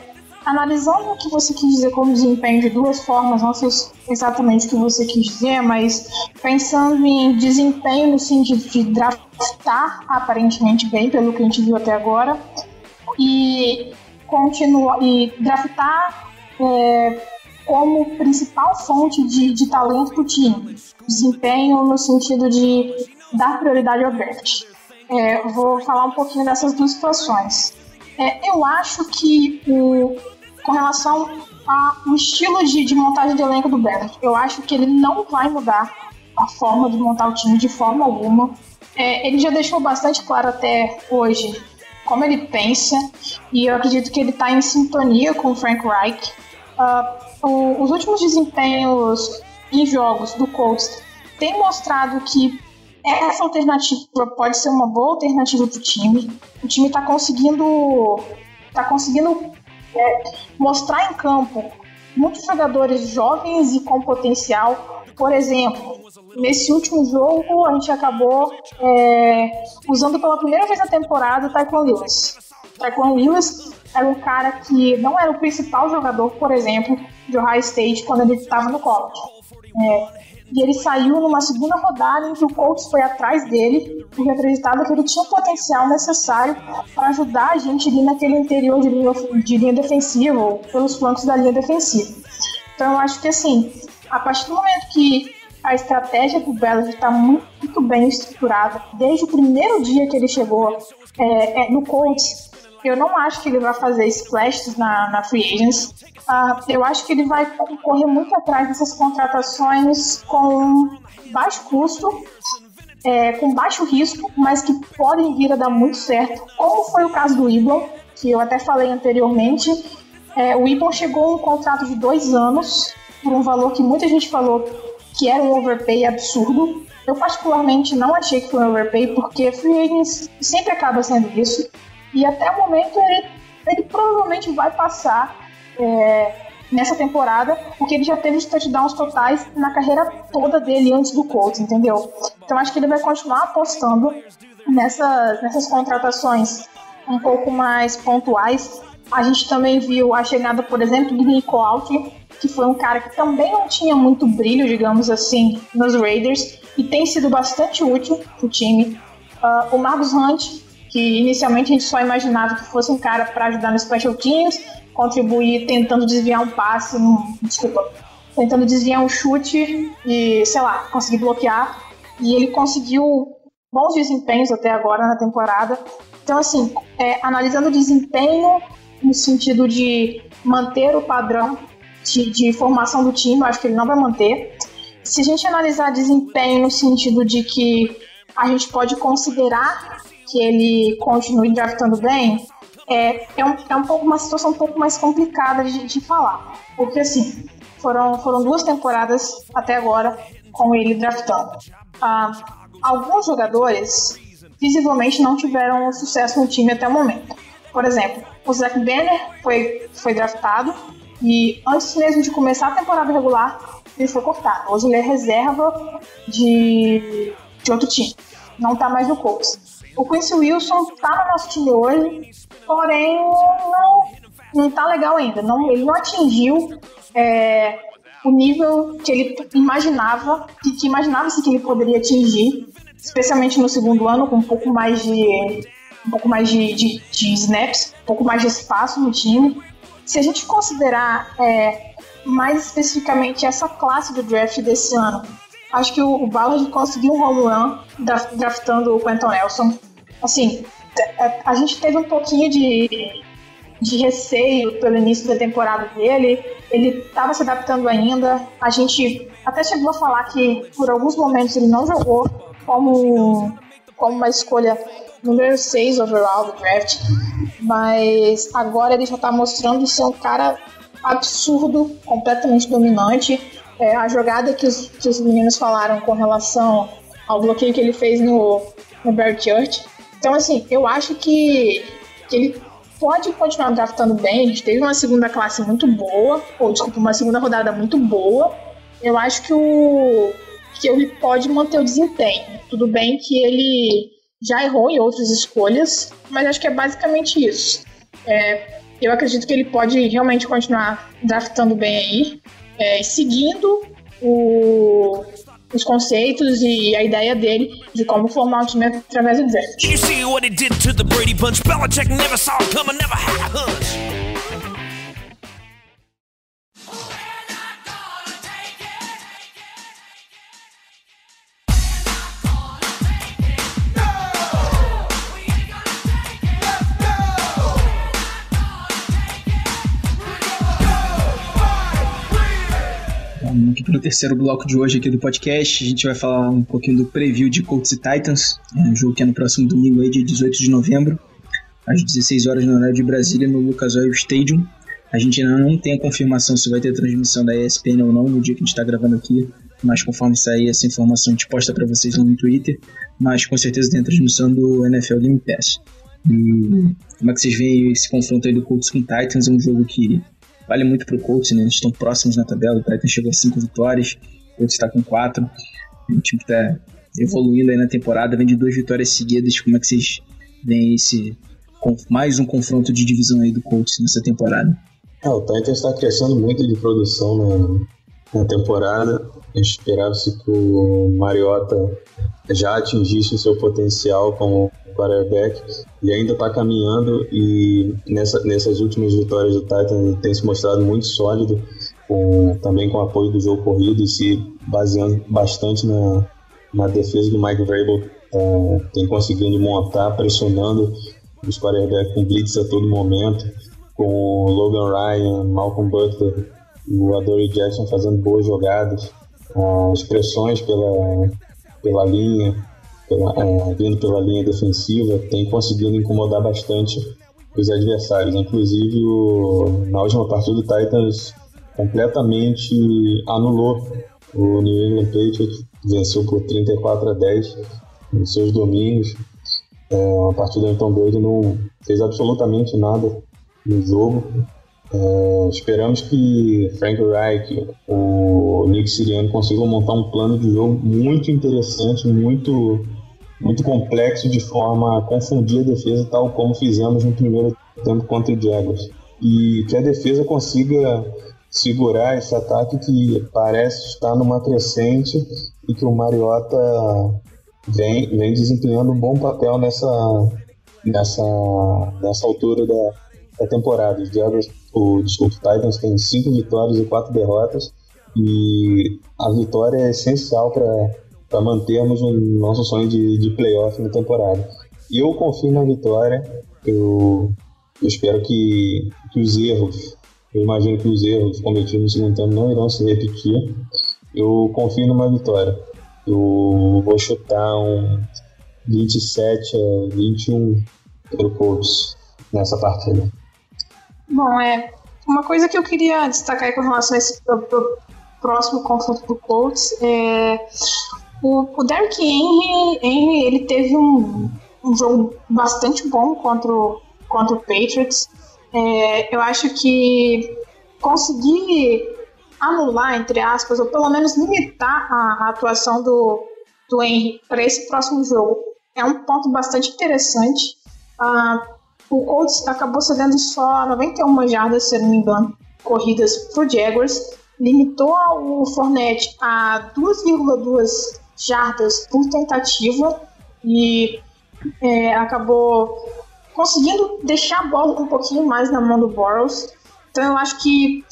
[SPEAKER 2] analisando o que você quis dizer como desempenho de duas formas, não sei exatamente o que você quis dizer, mas pensando em desempenho no sentido de draftar aparentemente bem, pelo que a gente viu até agora, e continuar e draftar é, como principal fonte de, de talento para o time. Desempenho no sentido de dar prioridade ao draft. É, vou falar um pouquinho dessas duas situações. É, eu acho que o, com relação ao estilo de, de, montagem de elenco do Bernard, eu acho que ele não vai mudar a forma de montar o time de forma alguma. É, ele já deixou bastante claro até hoje como ele pensa e eu acredito que ele está em sintonia com o Frank Reich. Uh, os últimos desempenhos em jogos do Colts têm mostrado que essa alternativa pode ser uma boa alternativa para o time. O time está conseguindo, tá conseguindo é, mostrar em campo muitos jogadores jovens e com potencial. Por exemplo, nesse último jogo a gente acabou é, usando pela primeira vez na temporada o Taekwondo Lewis. Taekwondo Lewis era um cara que não era o principal jogador, por exemplo, de Ohio State quando ele estava no college. É, e ele saiu numa segunda rodada em que o Colts foi atrás dele, porque acreditava que ele tinha o potencial necessário para ajudar a gente ali naquele interior de linha, de linha defensiva, ou pelos flancos da linha defensiva. Então eu acho que assim, a partir do momento que a estratégia do Belo está muito, muito, bem estruturada, desde o primeiro dia que ele chegou é, é, no Colts, eu não acho que ele vai fazer splashes na, na Free Agents. Uh, eu acho que ele vai correr muito atrás dessas contratações com baixo custo, é, com baixo risco, mas que podem vir a dar muito certo, como foi o caso do Iblon, que eu até falei anteriormente. É, o Iblon chegou a um contrato de dois anos, por um valor que muita gente falou que era um overpay absurdo. Eu particularmente não achei que foi um overpay, porque free agents sempre acaba sendo isso. E até o momento ele, ele provavelmente vai passar é, nessa temporada, porque ele já teve os touchdowns totais na carreira toda dele antes do Colts, entendeu? Então acho que ele vai continuar apostando nessas, nessas contratações um pouco mais pontuais. A gente também viu a chegada, por exemplo, do Nico Alter, que foi um cara que também não tinha muito brilho, digamos assim, nos Raiders, e tem sido bastante útil para o time. Uh, o Marcus Hunt, que inicialmente a gente só imaginava que fosse um cara para ajudar nos special teams, contribuir tentando desviar um passe, um, desculpa, tentando desviar um chute e, sei lá, conseguir bloquear. E ele conseguiu bons desempenhos até agora na temporada. Então, assim, é, analisando o desempenho no sentido de manter o padrão de, de formação do time, eu acho que ele não vai manter. Se a gente analisar desempenho no sentido de que a gente pode considerar que ele continue draftando bem, é, é, um, é um pouco uma situação um pouco mais complicada de, de falar. Porque assim, foram, foram duas temporadas até agora com ele draftando. Ah, alguns jogadores visivelmente não tiveram sucesso no time até o momento. Por exemplo, o Zach Banner foi, foi draftado e antes mesmo de começar a temporada regular, ele foi cortado. Hoje ele é reserva de, de outro time. Não tá mais no Colts. O Quincy Wilson tá no nosso time hoje, porém não, não tá legal ainda. Não, ele não atingiu é, o nível que ele imaginava, que, que imaginava-se que ele poderia atingir, especialmente no segundo ano, com um pouco mais de um pouco mais de, de, de snaps, um pouco mais de espaço no time. Se a gente considerar é, mais especificamente essa classe do draft desse ano, acho que o, o Ballard conseguiu um home run draftando o Quentin Nelson. Assim, a, gente teve um pouquinho de, de receio pelo início da temporada dele. Ele estava se adaptando ainda. A gente até chegou a falar que por alguns momentos ele não jogou como, como uma escolha número 6 overall do draft. Mas agora ele já está mostrando ser um cara absurdo, completamente dominante é, a jogada que os, que os meninos falaram com relação ao bloqueio que ele fez no, no Bear Church. Então, assim, eu acho que, que ele pode continuar draftando bem. A gente teve uma segunda classe muito boa, ou desculpa, uma segunda rodada muito boa. Eu acho que o que ele pode manter o desempenho. Tudo bem que ele já errou em outras escolhas, mas acho que é basicamente isso. É, eu acredito que ele pode realmente continuar draftando bem aí, é, seguindo o, os conceitos e a ideia dele de como formar um time através do draft.
[SPEAKER 1] Aqui o terceiro bloco de hoje aqui do podcast. A gente vai falar um pouquinho do preview de Colts e Titans, é um jogo que é no próximo domingo, aí, dia 18 de novembro, às 16 horas no horário de Brasília, no Lucas Oil Stadium. A gente ainda não tem a confirmação se vai ter transmissão da ESPN ou não no dia que a gente está gravando aqui, mas conforme sair essa informação a gente posta para vocês lá no Twitter, mas com certeza tem a transmissão do NFL Game Pass. E como é que vocês veem esse confronto aí do Colts com Titans? É um jogo que vale muito pro Colts, né? Eles estão próximos na tabela, o Titans chegou a cinco vitórias, o Colts está com quatro. O time está evoluindo aí na temporada, vem de duas vitórias seguidas. Como é que vocês veem esse mais um confronto de divisão aí do Colts nessa temporada?
[SPEAKER 4] É, o Titans está crescendo muito de produção na, na temporada. Esperava-se que o Mariota já atingisse o seu potencial como quarterback e ainda está caminhando e nessa, nessas últimas vitórias do Titans tem se mostrado muito sólido com, também com o apoio do jogo corrido e se baseando bastante na, na defesa do Mike Vrabel é, tem conseguido montar, pressionando os quarterbacks com blitz a todo momento com Logan Ryan, Malcolm Butler o Adoree Jackson fazendo boas jogadas as pressões pela, pela linha pela, é, vindo pela linha defensiva, tem conseguido incomodar bastante os adversários. Inclusive, o, na última partida, o Titans completamente anulou o New England Patriots, venceu por 34 a 10 nos seus domínios. É, uma partida então doida, não fez absolutamente nada no jogo. É, esperamos que Frank Reich, o Nick Siriano consigam montar um plano de jogo muito interessante, muito muito complexo de forma a confundir a defesa, tal como fizemos no primeiro tempo contra o Jaguars. E que a defesa consiga segurar esse ataque que parece estar numa crescente e que o Mariota vem, vem desempenhando um bom papel nessa, nessa, nessa altura da, da temporada. Os Jaguars, o, desculpa, Titans tem cinco vitórias e quatro derrotas e a vitória é essencial para para mantermos o nosso sonho de, de playoff na temporada. Eu confio na vitória, eu, eu espero que, que os erros, eu imagino que os erros cometidos no segundo tempo não irão se repetir. Eu confio numa vitória. Eu vou chutar um 27 a 21 pelo Colts nessa partida.
[SPEAKER 2] Bom, é uma coisa que eu queria destacar com relação a esse pro, pro próximo confronto do Colts é o, o Derrick Henry, Henry ele teve um, um jogo bastante bom contra o, contra o Patriots. É, eu acho que conseguir anular, entre aspas, ou pelo menos limitar a, a atuação do, do Henry para esse próximo jogo é um ponto bastante interessante. Ah, o Colts acabou cedendo só 91 jardas, se não me engano, corridas para o Jaguars, limitou o Fournette a 2,2 jardas por tentativa e é, acabou conseguindo deixar a bola um pouquinho mais na mão do Boros. Então eu acho que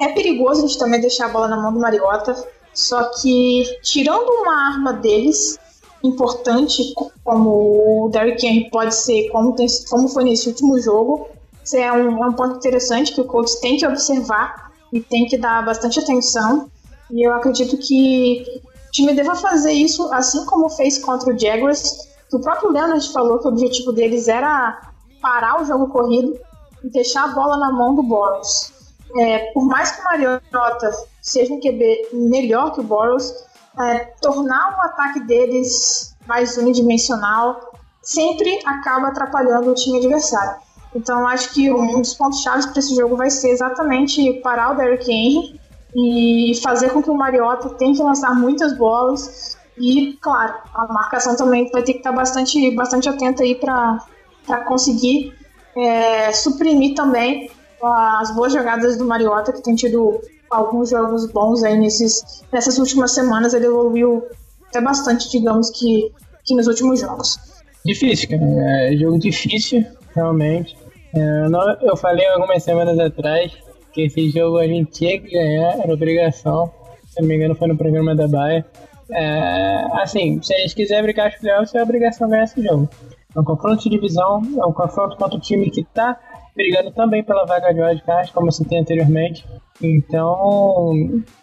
[SPEAKER 2] é perigoso a gente também deixar a bola na mão do Mariota. Só que tirando uma arma deles importante, como o Derrick Henry pode ser, como, tem, como foi nesse último jogo, isso é um, é um ponto interessante que o Colts tem que observar e tem que dar bastante atenção. E eu acredito que o time deva fazer isso assim como fez contra o Jaguars, que o próprio Leonard falou que o objetivo deles era parar o jogo corrido e deixar a bola na mão do Boros. É, por mais que o Mariota seja um QB melhor que o Boros, é, tornar o ataque deles mais unidimensional sempre acaba atrapalhando o time adversário. Então acho que um dos pontos chaves para esse jogo vai ser exatamente parar o Derrick Henry e fazer com que o Mariota tente lançar muitas bolas E, claro, a marcação também vai ter que estar bastante, bastante atenta aí para conseguir é, suprimir também as boas jogadas do Mariota, que tem tido alguns jogos bons aí nesses, nessas últimas semanas. Ele evoluiu até bastante, digamos que, que nos últimos jogos.
[SPEAKER 3] Difícil, cara. É jogo difícil, realmente. É, eu falei algumas semanas atrás que esse jogo a gente tinha que ganhar, era obrigação. Se não me engano, foi no programa da Baia. É, assim, se a gente quiser brigar os playoffs, é obrigação ganhar esse jogo. É um confronto de divisão, é um confronto contra o time que está brigando também pela vaga de wildcard, como citei anteriormente. Então,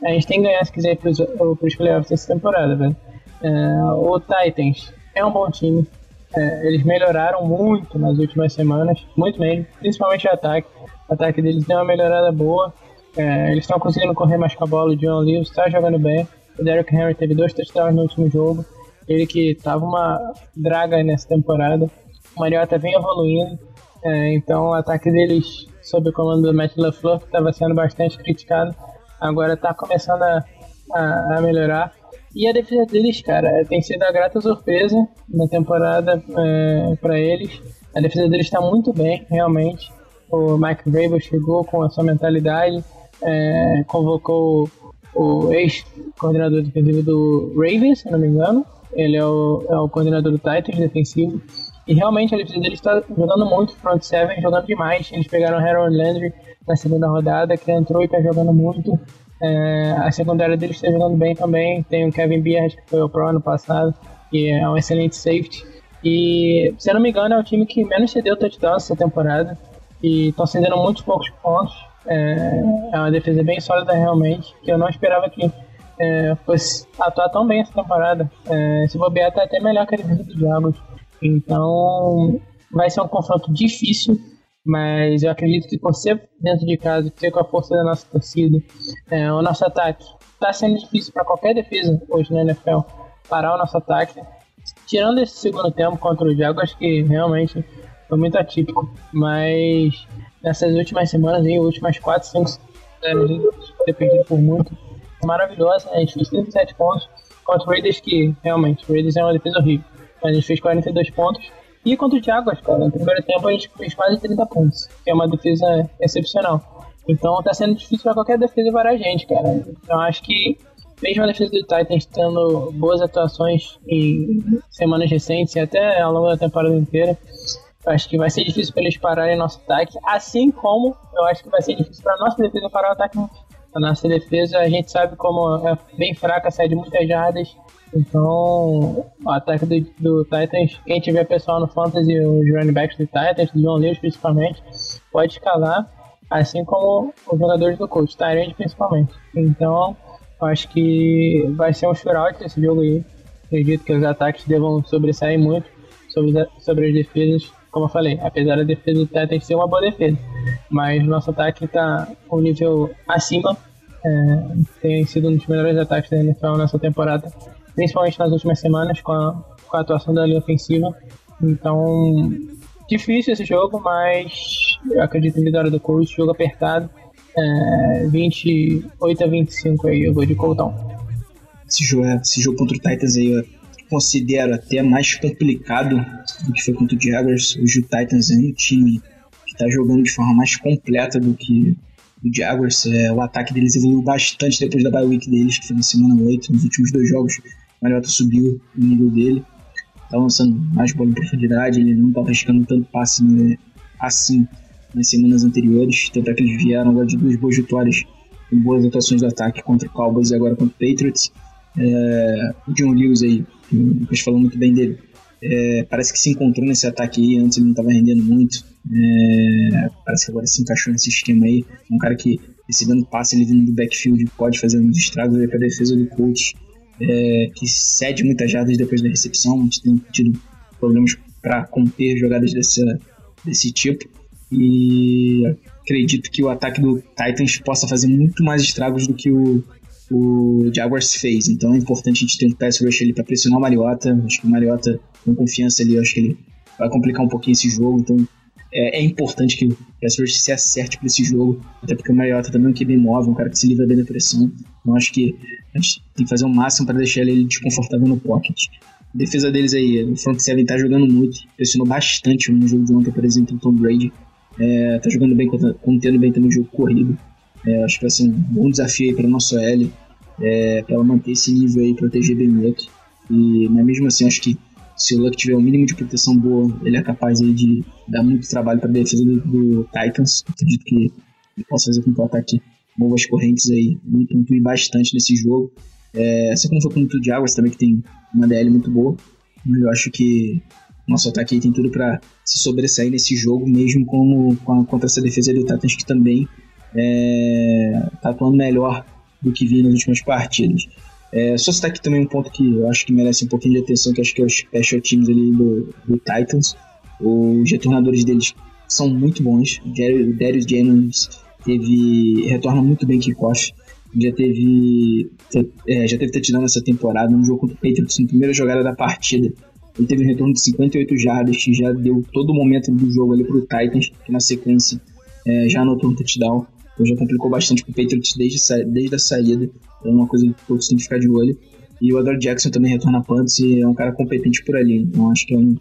[SPEAKER 3] a gente tem que ganhar se quiser para os playoffs essa temporada, velho. É, o Titans é um bom time. É, eles melhoraram muito nas últimas semanas, muito mesmo, principalmente o ataque. O ataque deles deu uma melhorada boa. É, eles estão conseguindo correr mais com a bola. O John Lewis está jogando bem. O Derrick Henry teve dois touchdowns no último jogo. Ele que tava uma draga nessa temporada. O Mariota vem evoluindo. É, então o ataque deles, sob o comando do Matt LaFleur, que estava sendo bastante criticado, agora está começando a, a, a, melhorar. E a defesa deles, cara, tem sido a grata surpresa na temporada é, para eles. A defesa deles está muito bem, realmente. O Mike Vrabel chegou com a sua mentalidade, é, convocou o ex-coordenador defensivo do Ravens, se não me engano. Ele é o, é o coordenador do Titans defensivo. E realmente defesa dele está jogando muito, front seven, jogando demais. Eles pegaram Harold Landry na segunda rodada, que entrou e está jogando muito. É, a secundária deles está jogando bem também. Tem o Kevin Beard, que foi o Pro ano passado, que é um excelente safety. E, se eu não me engano, é o time que menos cedeu touchdown essa temporada. E estão cedendo muitos poucos pontos. É, é, uma defesa bem sólida realmente, que eu não esperava que é, fosse atuar tão bem essa temporada. É, se bobear, tá até melhor que a defesa dos Diabos. Então, vai ser um confronto difícil, mas eu acredito que por ser dentro de casa, ser com a força da nossa torcida, é, o nosso ataque está sendo difícil para qualquer defesa hoje na NFL parar o nosso ataque. Tirando esse segundo tempo contra o Jaguars, que realmente foi muito atípico, mas nessas últimas semanas, aí, últimas 4, 5 semanas, dependido por muito, maravilhosa. A gente fez 37 pontos contra o Raiders, que realmente, o Raiders é uma defesa horrível. A gente fez 42 pontos. E contra o Jaguars, cara, no primeiro tempo a gente fez quase 30 pontos, que é uma defesa excepcional. Então tá sendo difícil para qualquer defesa para a gente, cara. Então acho que mesmo a defesa do Titans tendo boas atuações em semanas recentes e até ao longo da temporada inteira, acho que vai ser difícil para eles pararem nosso ataque, assim como eu acho que vai ser difícil para nossa defesa parar o ataque. A nossa defesa, a gente sabe como é bem fraca, sai de muitas jardas. Então, o ataque do, do Titans, quem tiver pessoal no Fantasy, os running backs do Titans, do John Lewis principalmente, pode escalar, assim como os jogadores do coach, Tyrande principalmente. Então, acho que vai ser um shootout esse jogo aí. Acredito que os ataques devam sobressair muito sobre, sobre as defesas como eu falei, apesar da defesa do Titans ser uma boa defesa, mas nosso ataque está um nível acima, é, tem sido um dos melhores ataques da NFL nessa temporada, principalmente nas últimas semanas com a, com a atuação da linha ofensiva. Então, difícil esse jogo, mas eu acredito em vitória do Colts, jogo apertado, é, 28 a 25 aí, eu vou de Coltão.
[SPEAKER 1] Esse jogo, é, esse jogo contra o Titans aí, eu considero até mais complicado do que foi contra o Jaguars. Hoje o Titans é um time que está jogando de forma mais completa do que o Jaguars. É, o ataque deles evoluiu bastante depois da bye week deles, que foi na semana 8. Nos últimos dois jogos, o Mariota subiu o nível dele. Tá lançando mais bola em profundidade, ele não tá arriscando tanto passe né, assim nas semanas anteriores. Tanto é que eles vieram agora de duas boas vitórias com boas atuações do ataque contra o Cowboys e agora contra o Patriots. É, o John Lewis aí, o Lucas falou muito bem dele. É, parece que se encontrou nesse ataque aí, antes ele não estava rendendo muito. É, parece que agora se encaixou nesse esquema aí. Um cara que, recebendo passe ele vindo do backfield, pode fazer uns estragos para a defesa do coach, é, que cede muitas jardas depois da recepção. A gente tem tido problemas para conter jogadas desse, desse tipo. E acredito que o ataque do Titans possa fazer muito mais estragos do que o, o Jaguars fez. Então é importante a gente ter um pass rush ali para pressionar o Mariota. Acho que o Mariota, com confiança ali, acho que ele vai complicar um pouquinho esse jogo. Então é, é importante que o rush se acerte para esse jogo, até porque o Mariota também é um QB móvel, um cara que se livra da pressão. Então acho que a gente tem que fazer o máximo para deixar ele desconfortável no pocket. A defesa deles aí, o front seven tá jogando muito, pressionou bastante no jogo de ontem, por exemplo, o Tom Brady. É, tá jogando bem, contendo bem também o jogo corrido. É, acho que vai ser um bom desafio aí para nosso L, é, para ela manter esse nível aí, proteger bem o. E, mas mesmo assim, acho que se o Luck tiver o um mínimo de proteção boa, ele é capaz aí de dar muito trabalho para a defesa do, do, Titans. Acredito que ele possa fazer com que o ataque boas correntes aí e pontuar bastante nesse jogo. É, assim como foi com o Águas também, que tem uma DL muito boa. Mas eu acho que nosso ataque aí tem tudo para se sobressair nesse jogo, mesmo como, com contra essa defesa do Titans, que também é, tá atuando melhor do que vinha nas últimas partidas. É, só citar aqui também um ponto que eu acho que merece um pouquinho de atenção, que acho que é os special teams ali do, do Titans. Os retornadores deles são muito bons. O Darius Jennings teve retorna muito bem kickoff. Já teve é, já teve touchdown nessa temporada, no jogo contra o Patriots, na primeira jogada da partida. Ele teve um retorno de 58 jardas, que já deu todo o momento do jogo ali pro Titans, que na sequência é, já anotou um touchdown. Então já complicou bastante pro Patriots desde, desde a saída. É uma coisa que todos têm que ficar de olho. E o Adore Jackson também retorna punts e é um cara competente por ali. Então acho que é, um,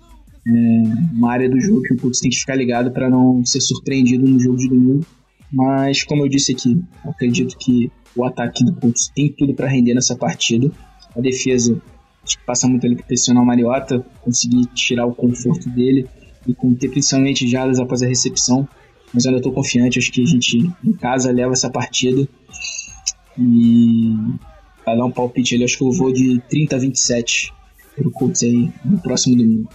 [SPEAKER 1] é uma área do jogo que o Colts tem que ficar ligado para não ser surpreendido no jogo de domingo. Mas, como eu disse aqui, acredito que o ataque do Colts tem tudo para render nessa partida. A defesa acho que passa muito ali para pressionar o Mariota, conseguir tirar o conforto dele e ter principalmente jardas após a recepção mas ainda estou confiante. Acho que a gente em casa leva essa partida. E vai dar um palpite ali. Acho que eu vou de 30 a 27 pro Colts aí no próximo domingo.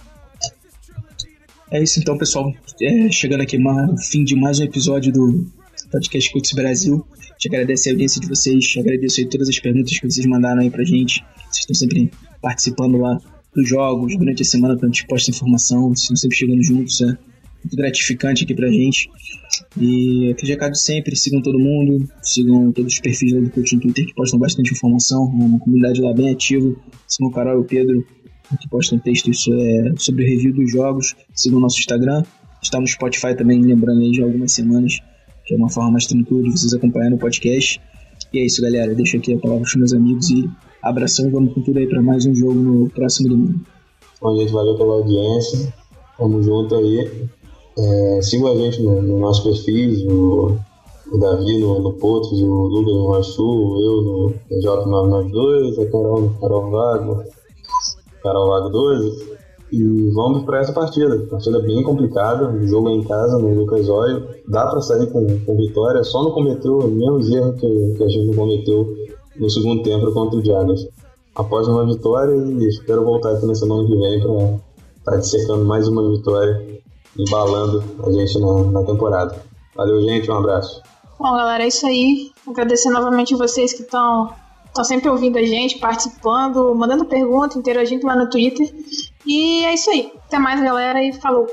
[SPEAKER 1] É isso então, pessoal. É, chegando aqui no fim de mais um episódio do Podcast Colts Brasil. Te agradeço a audiência de vocês, agradeço aí todas as perguntas que vocês mandaram aí pra gente. Vocês estão sempre participando lá dos jogos, durante a semana, quando a gente posta informação, vocês estão sempre chegando juntos, é muito gratificante aqui pra gente. E aquele recado sempre, sigam todo mundo, sigam todos os perfis lá do Coach no Twitter que postam bastante informação, é uma comunidade lá bem ativa. Sigam o Carol e o Pedro, que postam textos é, sobre review dos jogos. Sigam o nosso Instagram. Está no Spotify também, lembrando aí já algumas semanas, que é uma forma mais tranquila de vocês acompanharem o podcast. E é isso, galera. Deixo aqui a palavra para os meus amigos e abração e vamos com tudo aí para mais um jogo no próximo domingo.
[SPEAKER 4] Bom, gente, valeu pela audiência. Tamo junto aí. É, sigam a gente no, no nosso perfil, o, o Davi no, no o Lucas no Machu, eu no PJ992, a Carol no Carol Vago, Carol Vago 2. E vamos para essa partida. Partida bem complicada, jogo é em casa, no Lucas Oil. Dá para sair com, com vitória, só não cometeu os mesmos erros que, que a gente cometeu no segundo tempo contra o Jaguars. Após uma vitória, e espero voltar aqui na semana que vem para estar tá dissecando mais uma vitória embalando a gente na, na temporada. Valeu, gente, um abraço.
[SPEAKER 2] Bom, galera, é isso aí. Agradecer novamente vocês que estão estão sempre ouvindo a gente, participando, mandando perguntas, interagindo lá no Twitter. E é isso aí. Até mais, galera, e falou.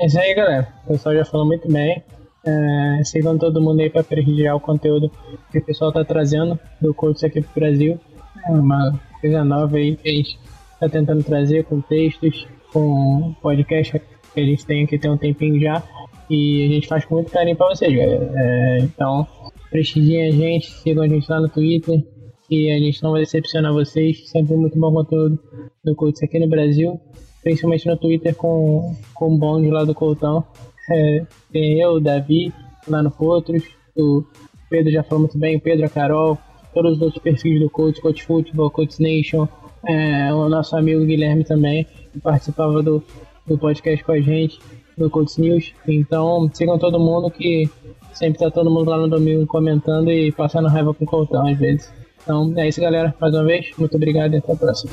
[SPEAKER 3] É isso aí, galera. O pessoal já falou muito bem. É, sigam todo mundo aí para prestigiar o conteúdo que o pessoal está trazendo do curso aqui pro Brasil. É uma coisa nova aí que a gente está tentando trazer com textos, com podcast que a gente tem aqui tem um tempinho já. E a gente faz com muito carinho pra vocês, galera. É, então, prestigiem a gente, sigam a gente lá no Twitter. E a gente não vai decepcionar vocês. Sempre muito bom conteúdo do Colts aqui no Brasil. Principalmente no Twitter com, com o bonde lá do Coltão. É, tem eu, o Davi, lá no Potros. O Pedro já falou muito bem, o Pedro, a Carol, todos os outros perfis do Coach, Coach Football, Coach Nation, é, o nosso amigo Guilherme também, que participava do, do podcast com a gente, do Colts News. Então, sigam todo mundo que sempre tá todo mundo lá no domingo comentando e passando raiva com o Coltão às vezes. Então, é isso, galera. Mais uma vez, muito obrigado e até a próxima.